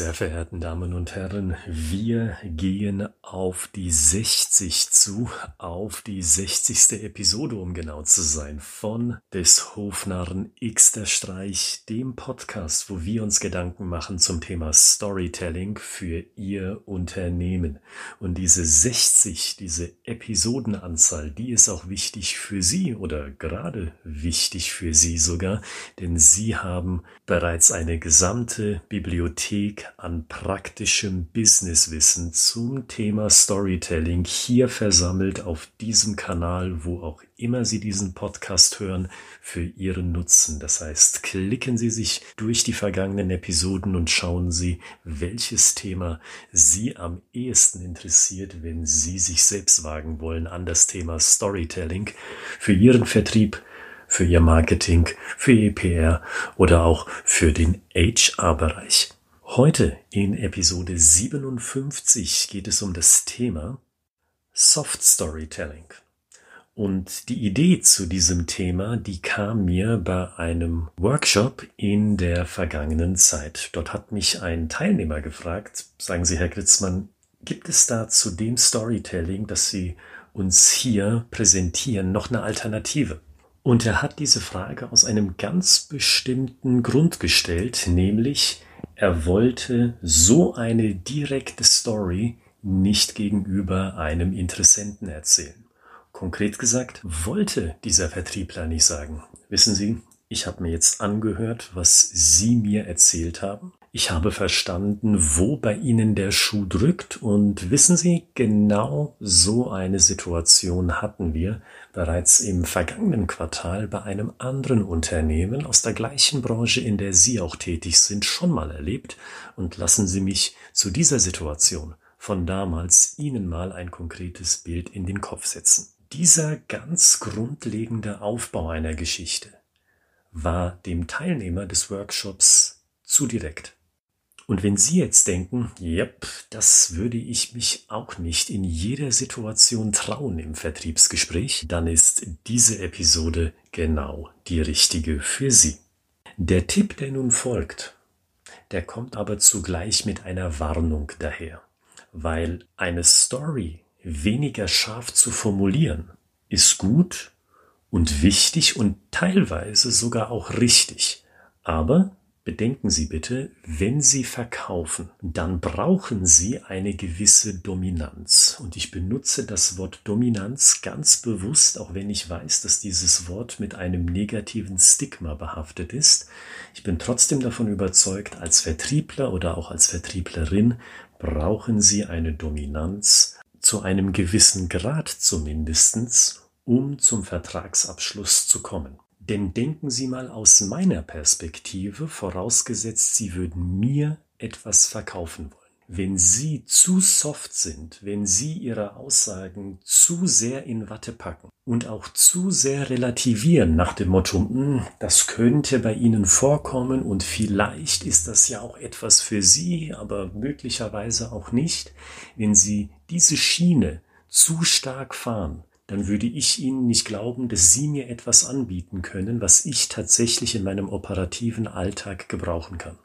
sehr verehrten Damen und Herren, wir gehen auf die 60 zu, auf die 60. Episode, um genau zu sein, von des Hofnarren X der Streich, dem Podcast, wo wir uns Gedanken machen zum Thema Storytelling für Ihr Unternehmen. Und diese 60, diese Episodenanzahl, die ist auch wichtig für Sie oder gerade wichtig für Sie sogar, denn Sie haben bereits eine gesamte Bibliothek Bibliothek an praktischem Businesswissen zum Thema Storytelling hier versammelt auf diesem Kanal, wo auch immer Sie diesen Podcast hören, für Ihren Nutzen. Das heißt, klicken Sie sich durch die vergangenen Episoden und schauen Sie, welches Thema Sie am ehesten interessiert, wenn Sie sich selbst wagen wollen an das Thema Storytelling für Ihren Vertrieb, für Ihr Marketing, für Ihr PR oder auch für den HR-Bereich. Heute in Episode 57 geht es um das Thema Soft Storytelling. Und die Idee zu diesem Thema, die kam mir bei einem Workshop in der vergangenen Zeit. Dort hat mich ein Teilnehmer gefragt, sagen Sie, Herr Gritzmann, gibt es da zu dem Storytelling, das Sie uns hier präsentieren, noch eine Alternative? Und er hat diese Frage aus einem ganz bestimmten Grund gestellt, nämlich er wollte so eine direkte Story nicht gegenüber einem Interessenten erzählen. Konkret gesagt, wollte dieser Vertriebler nicht sagen, wissen Sie, ich habe mir jetzt angehört, was Sie mir erzählt haben. Ich habe verstanden, wo bei Ihnen der Schuh drückt und wissen Sie, genau so eine Situation hatten wir bereits im vergangenen Quartal bei einem anderen Unternehmen aus der gleichen Branche, in der Sie auch tätig sind, schon mal erlebt und lassen Sie mich zu dieser Situation von damals Ihnen mal ein konkretes Bild in den Kopf setzen. Dieser ganz grundlegende Aufbau einer Geschichte war dem Teilnehmer des Workshops zu direkt. Und wenn Sie jetzt denken, yep, das würde ich mich auch nicht in jeder Situation trauen im Vertriebsgespräch, dann ist diese Episode genau die richtige für Sie. Der Tipp, der nun folgt, der kommt aber zugleich mit einer Warnung daher, weil eine Story weniger scharf zu formulieren ist gut und wichtig und teilweise sogar auch richtig, aber Bedenken Sie bitte, wenn Sie verkaufen, dann brauchen Sie eine gewisse Dominanz. Und ich benutze das Wort Dominanz ganz bewusst, auch wenn ich weiß, dass dieses Wort mit einem negativen Stigma behaftet ist. Ich bin trotzdem davon überzeugt, als Vertriebler oder auch als Vertrieblerin brauchen Sie eine Dominanz zu einem gewissen Grad zumindestens, um zum Vertragsabschluss zu kommen. Denn denken Sie mal aus meiner Perspektive, vorausgesetzt, Sie würden mir etwas verkaufen wollen. Wenn Sie zu soft sind, wenn Sie Ihre Aussagen zu sehr in Watte packen und auch zu sehr relativieren nach dem Motto, hm, das könnte bei Ihnen vorkommen und vielleicht ist das ja auch etwas für Sie, aber möglicherweise auch nicht, wenn Sie diese Schiene zu stark fahren, dann würde ich Ihnen nicht glauben, dass Sie mir etwas anbieten können, was ich tatsächlich in meinem operativen Alltag gebrauchen kann.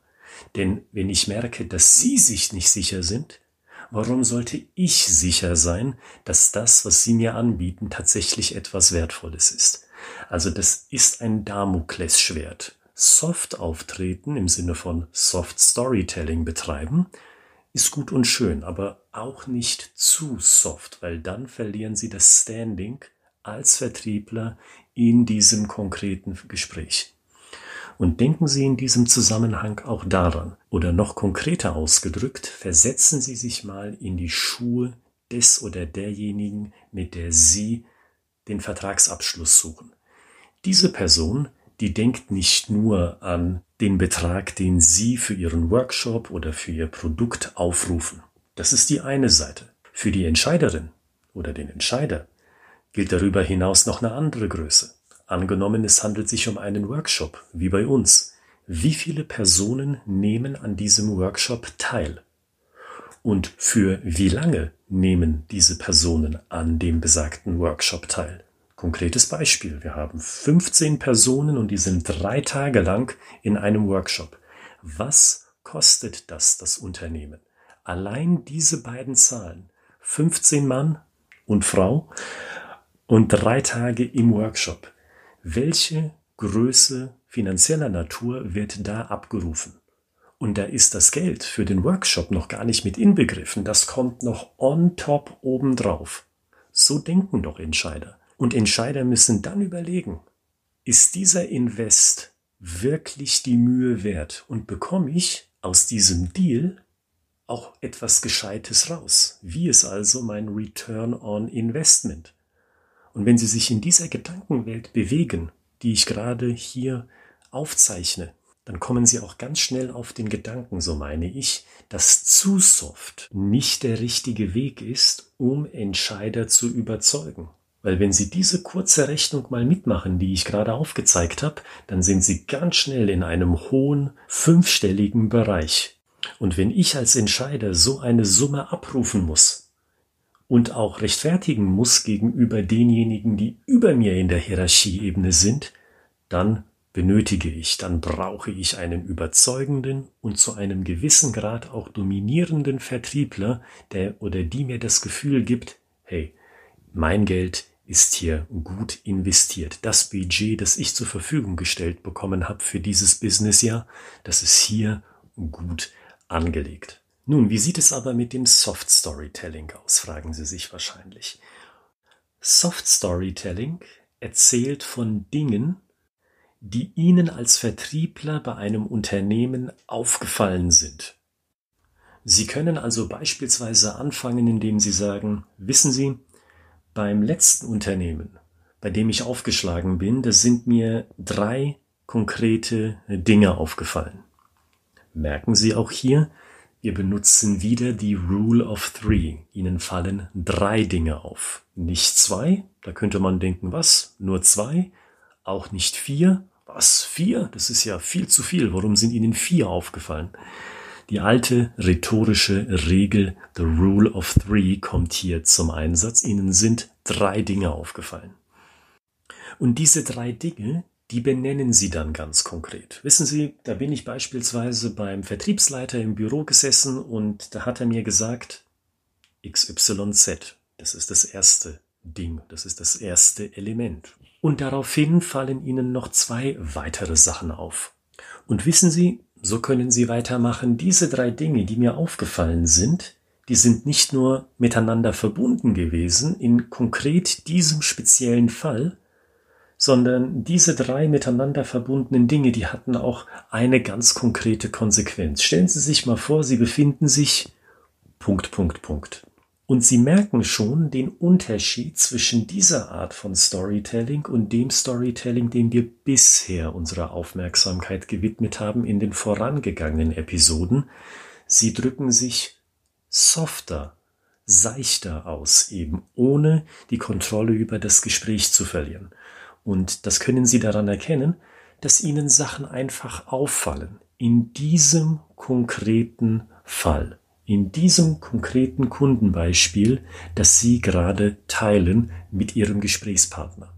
Denn wenn ich merke, dass Sie sich nicht sicher sind, warum sollte ich sicher sein, dass das, was Sie mir anbieten, tatsächlich etwas Wertvolles ist? Also das ist ein Damoklesschwert. Soft auftreten im Sinne von Soft Storytelling betreiben, ist gut und schön, aber auch nicht zu soft, weil dann verlieren Sie das Standing als Vertriebler in diesem konkreten Gespräch. Und denken Sie in diesem Zusammenhang auch daran, oder noch konkreter ausgedrückt, versetzen Sie sich mal in die Schuhe des oder derjenigen, mit der Sie den Vertragsabschluss suchen. Diese Person die denkt nicht nur an den Betrag, den Sie für Ihren Workshop oder für Ihr Produkt aufrufen. Das ist die eine Seite. Für die Entscheiderin oder den Entscheider gilt darüber hinaus noch eine andere Größe. Angenommen, es handelt sich um einen Workshop, wie bei uns. Wie viele Personen nehmen an diesem Workshop teil? Und für wie lange nehmen diese Personen an dem besagten Workshop teil? Konkretes Beispiel. Wir haben 15 Personen und die sind drei Tage lang in einem Workshop. Was kostet das das Unternehmen? Allein diese beiden Zahlen, 15 Mann und Frau und drei Tage im Workshop. Welche Größe finanzieller Natur wird da abgerufen? Und da ist das Geld für den Workshop noch gar nicht mit inbegriffen. Das kommt noch on top obendrauf. So denken doch Entscheider. Und Entscheider müssen dann überlegen, ist dieser Invest wirklich die Mühe wert und bekomme ich aus diesem Deal auch etwas Gescheites raus? Wie ist also mein Return on Investment? Und wenn Sie sich in dieser Gedankenwelt bewegen, die ich gerade hier aufzeichne, dann kommen Sie auch ganz schnell auf den Gedanken, so meine ich, dass zu soft nicht der richtige Weg ist, um Entscheider zu überzeugen. Weil wenn Sie diese kurze Rechnung mal mitmachen, die ich gerade aufgezeigt habe, dann sind Sie ganz schnell in einem hohen fünfstelligen Bereich. Und wenn ich als Entscheider so eine Summe abrufen muss und auch rechtfertigen muss gegenüber denjenigen, die über mir in der Hierarchieebene sind, dann benötige ich, dann brauche ich einen überzeugenden und zu einem gewissen Grad auch dominierenden Vertriebler, der oder die mir das Gefühl gibt, hey, mein Geld ist hier gut investiert. Das Budget, das ich zur Verfügung gestellt bekommen habe für dieses Businessjahr, das ist hier gut angelegt. Nun, wie sieht es aber mit dem Soft Storytelling aus, fragen Sie sich wahrscheinlich. Soft Storytelling erzählt von Dingen, die Ihnen als Vertriebler bei einem Unternehmen aufgefallen sind. Sie können also beispielsweise anfangen, indem Sie sagen, wissen Sie, beim letzten Unternehmen, bei dem ich aufgeschlagen bin, da sind mir drei konkrete Dinge aufgefallen. Merken Sie auch hier, wir benutzen wieder die Rule of Three. Ihnen fallen drei Dinge auf. Nicht zwei, da könnte man denken, was? Nur zwei? Auch nicht vier? Was? Vier? Das ist ja viel zu viel. Warum sind Ihnen vier aufgefallen? Die alte rhetorische Regel The Rule of Three kommt hier zum Einsatz. Ihnen sind drei Dinge aufgefallen. Und diese drei Dinge, die benennen Sie dann ganz konkret. Wissen Sie, da bin ich beispielsweise beim Vertriebsleiter im Büro gesessen und da hat er mir gesagt, XYZ, das ist das erste Ding, das ist das erste Element. Und daraufhin fallen Ihnen noch zwei weitere Sachen auf. Und wissen Sie, so können Sie weitermachen. Diese drei Dinge, die mir aufgefallen sind, die sind nicht nur miteinander verbunden gewesen in konkret diesem speziellen Fall, sondern diese drei miteinander verbundenen Dinge, die hatten auch eine ganz konkrete Konsequenz. Stellen Sie sich mal vor, Sie befinden sich Punkt, Punkt, Punkt. Und Sie merken schon den Unterschied zwischen dieser Art von Storytelling und dem Storytelling, dem wir bisher unsere Aufmerksamkeit gewidmet haben in den vorangegangenen Episoden. Sie drücken sich softer, seichter aus, eben ohne die Kontrolle über das Gespräch zu verlieren. Und das können Sie daran erkennen, dass Ihnen Sachen einfach auffallen. In diesem konkreten Fall in diesem konkreten Kundenbeispiel, das Sie gerade teilen mit Ihrem Gesprächspartner.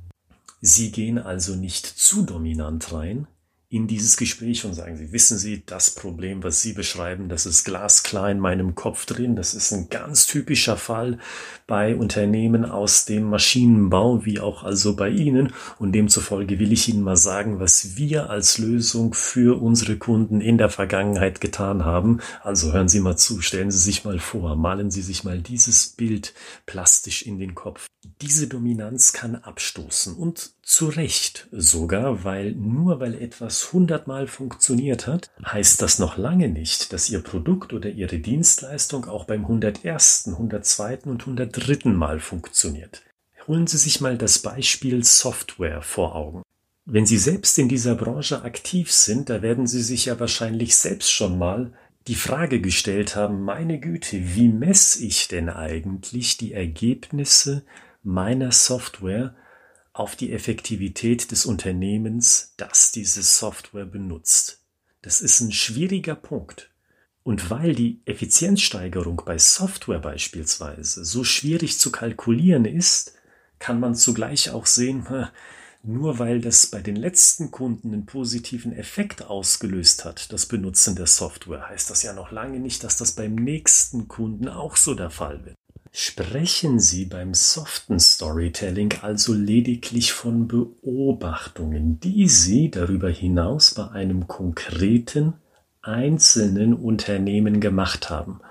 Sie gehen also nicht zu dominant rein, in dieses Gespräch und sagen Sie, wissen Sie, das Problem, was Sie beschreiben, das ist glasklar in meinem Kopf drin. Das ist ein ganz typischer Fall bei Unternehmen aus dem Maschinenbau, wie auch also bei Ihnen. Und demzufolge will ich Ihnen mal sagen, was wir als Lösung für unsere Kunden in der Vergangenheit getan haben. Also hören Sie mal zu, stellen Sie sich mal vor, malen Sie sich mal dieses Bild plastisch in den Kopf. Diese Dominanz kann abstoßen und zu Recht sogar, weil nur weil etwas hundertmal funktioniert hat, heißt das noch lange nicht, dass Ihr Produkt oder Ihre Dienstleistung auch beim 101., 102. und 103. Mal funktioniert. Holen Sie sich mal das Beispiel Software vor Augen. Wenn Sie selbst in dieser Branche aktiv sind, da werden Sie sich ja wahrscheinlich selbst schon mal die Frage gestellt haben, meine Güte, wie messe ich denn eigentlich die Ergebnisse meiner Software auf die Effektivität des Unternehmens, das diese Software benutzt. Das ist ein schwieriger Punkt. Und weil die Effizienzsteigerung bei Software beispielsweise so schwierig zu kalkulieren ist, kann man zugleich auch sehen, nur weil das bei den letzten Kunden einen positiven Effekt ausgelöst hat, das Benutzen der Software, heißt das ja noch lange nicht, dass das beim nächsten Kunden auch so der Fall wird. Sprechen Sie beim soften Storytelling also lediglich von Beobachtungen, die Sie darüber hinaus bei einem konkreten, einzelnen Unternehmen gemacht haben.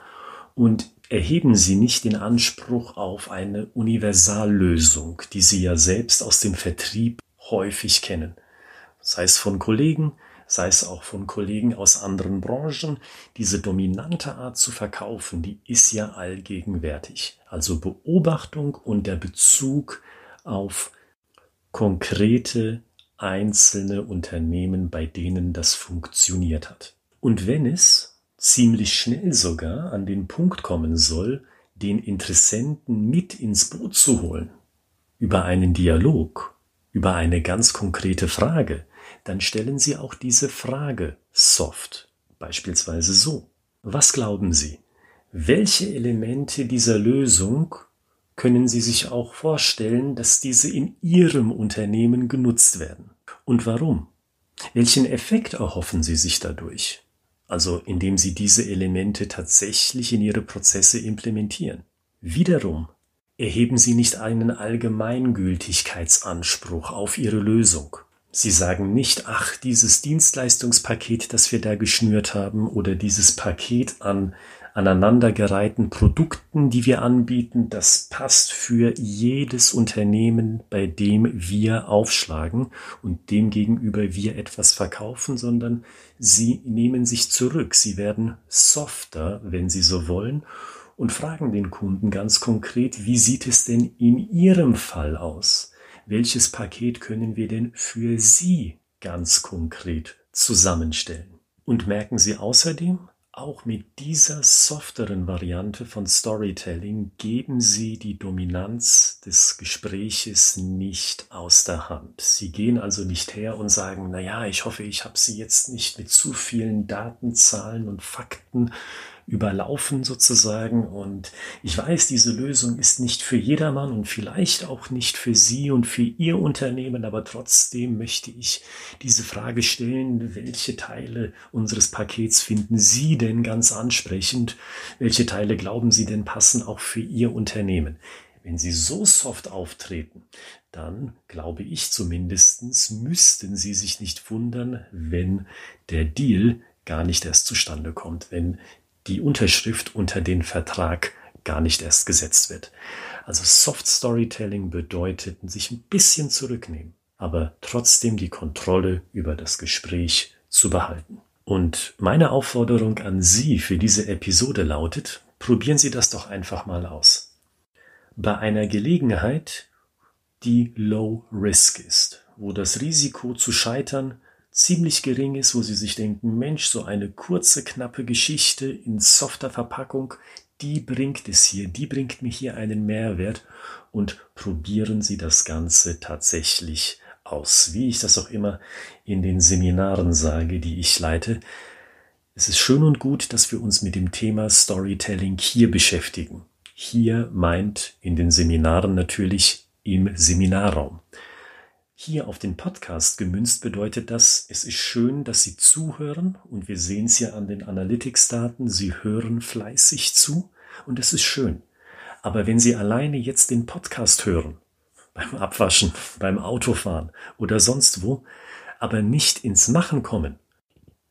Und erheben Sie nicht den Anspruch auf eine Universallösung, die Sie ja selbst aus dem Vertrieb häufig kennen, sei es von Kollegen, sei es auch von Kollegen aus anderen Branchen, diese dominante Art zu verkaufen, die ist ja allgegenwärtig. Also Beobachtung und der Bezug auf konkrete einzelne Unternehmen, bei denen das funktioniert hat. Und wenn es ziemlich schnell sogar an den Punkt kommen soll, den Interessenten mit ins Boot zu holen, über einen Dialog, über eine ganz konkrete Frage, dann stellen Sie auch diese Frage soft, beispielsweise so. Was glauben Sie? Welche Elemente dieser Lösung können Sie sich auch vorstellen, dass diese in Ihrem Unternehmen genutzt werden? Und warum? Welchen Effekt erhoffen Sie sich dadurch? Also indem Sie diese Elemente tatsächlich in Ihre Prozesse implementieren. Wiederum erheben Sie nicht einen Allgemeingültigkeitsanspruch auf Ihre Lösung. Sie sagen nicht, ach, dieses Dienstleistungspaket, das wir da geschnürt haben, oder dieses Paket an aneinandergereihten Produkten, die wir anbieten, das passt für jedes Unternehmen, bei dem wir aufschlagen und dem gegenüber wir etwas verkaufen, sondern sie nehmen sich zurück. Sie werden softer, wenn sie so wollen, und fragen den Kunden ganz konkret, wie sieht es denn in Ihrem Fall aus? Welches Paket können wir denn für Sie ganz konkret zusammenstellen. Und merken Sie außerdem, auch mit dieser softeren Variante von Storytelling geben Sie die Dominanz des Gespräches nicht aus der Hand. Sie gehen also nicht her und sagen, na ja, ich hoffe, ich habe Sie jetzt nicht mit zu vielen Daten, Zahlen und Fakten überlaufen sozusagen. Und ich weiß, diese Lösung ist nicht für jedermann und vielleicht auch nicht für Sie und für Ihr Unternehmen, aber trotzdem möchte ich diese Frage stellen, welche Teile unseres Pakets finden Sie denn ganz ansprechend? Welche Teile glauben Sie denn passen auch für Ihr Unternehmen? Wenn Sie so soft auftreten, dann glaube ich zumindestens müssten Sie sich nicht wundern, wenn der Deal gar nicht erst zustande kommt, wenn die Unterschrift unter den Vertrag gar nicht erst gesetzt wird. Also Soft Storytelling bedeutet sich ein bisschen zurücknehmen, aber trotzdem die Kontrolle über das Gespräch zu behalten. Und meine Aufforderung an Sie für diese Episode lautet, probieren Sie das doch einfach mal aus. Bei einer Gelegenheit, die Low Risk ist, wo das Risiko zu scheitern ziemlich gering ist, wo sie sich denken, Mensch, so eine kurze, knappe Geschichte in softer Verpackung, die bringt es hier, die bringt mir hier einen Mehrwert und probieren Sie das Ganze tatsächlich aus. Wie ich das auch immer in den Seminaren sage, die ich leite, es ist schön und gut, dass wir uns mit dem Thema Storytelling hier beschäftigen. Hier meint in den Seminaren natürlich im Seminarraum. Hier auf den Podcast gemünzt bedeutet das, es ist schön, dass Sie zuhören und wir sehen es ja an den Analytics-Daten, Sie hören fleißig zu und es ist schön. Aber wenn Sie alleine jetzt den Podcast hören, beim Abwaschen, beim Autofahren oder sonst wo, aber nicht ins Machen kommen,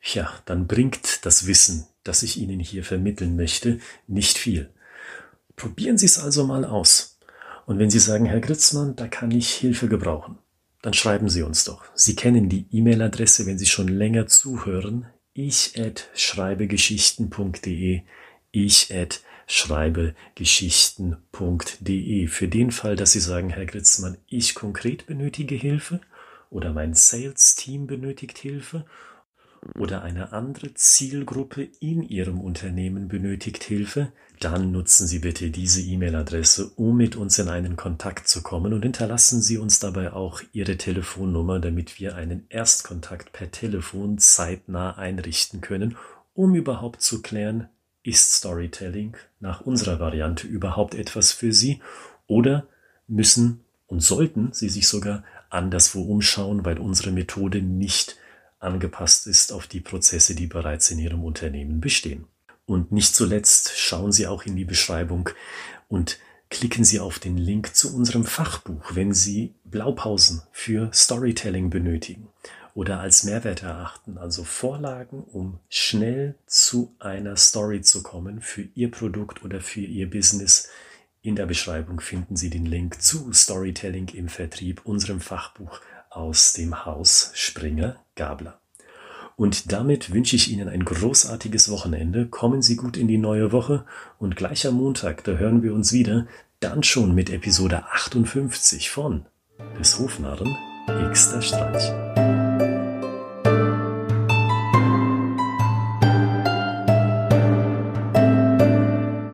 ja, dann bringt das Wissen, das ich Ihnen hier vermitteln möchte, nicht viel. Probieren Sie es also mal aus. Und wenn Sie sagen, Herr Gritzmann, da kann ich Hilfe gebrauchen, dann schreiben Sie uns doch. Sie kennen die E-Mail-Adresse, wenn Sie schon länger zuhören. Ich at schreibegeschichten.de. Ich at schreibegeschichten.de. Für den Fall, dass Sie sagen, Herr Gritzmann, ich konkret benötige Hilfe oder mein Sales-Team benötigt Hilfe oder eine andere Zielgruppe in Ihrem Unternehmen benötigt Hilfe, dann nutzen Sie bitte diese E-Mail-Adresse, um mit uns in einen Kontakt zu kommen und hinterlassen Sie uns dabei auch Ihre Telefonnummer, damit wir einen Erstkontakt per Telefon zeitnah einrichten können, um überhaupt zu klären, ist Storytelling nach unserer Variante überhaupt etwas für Sie oder müssen und sollten Sie sich sogar anderswo umschauen, weil unsere Methode nicht angepasst ist auf die Prozesse, die bereits in Ihrem Unternehmen bestehen. Und nicht zuletzt schauen Sie auch in die Beschreibung und klicken Sie auf den Link zu unserem Fachbuch, wenn Sie Blaupausen für Storytelling benötigen oder als Mehrwert erachten, also Vorlagen, um schnell zu einer Story zu kommen für Ihr Produkt oder für Ihr Business. In der Beschreibung finden Sie den Link zu Storytelling im Vertrieb, unserem Fachbuch aus dem Haus Springer Gabler. Und damit wünsche ich Ihnen ein großartiges Wochenende. Kommen Sie gut in die neue Woche und gleich am Montag, da hören wir uns wieder, dann schon mit Episode 58 von des Hofnarren Xter Streich.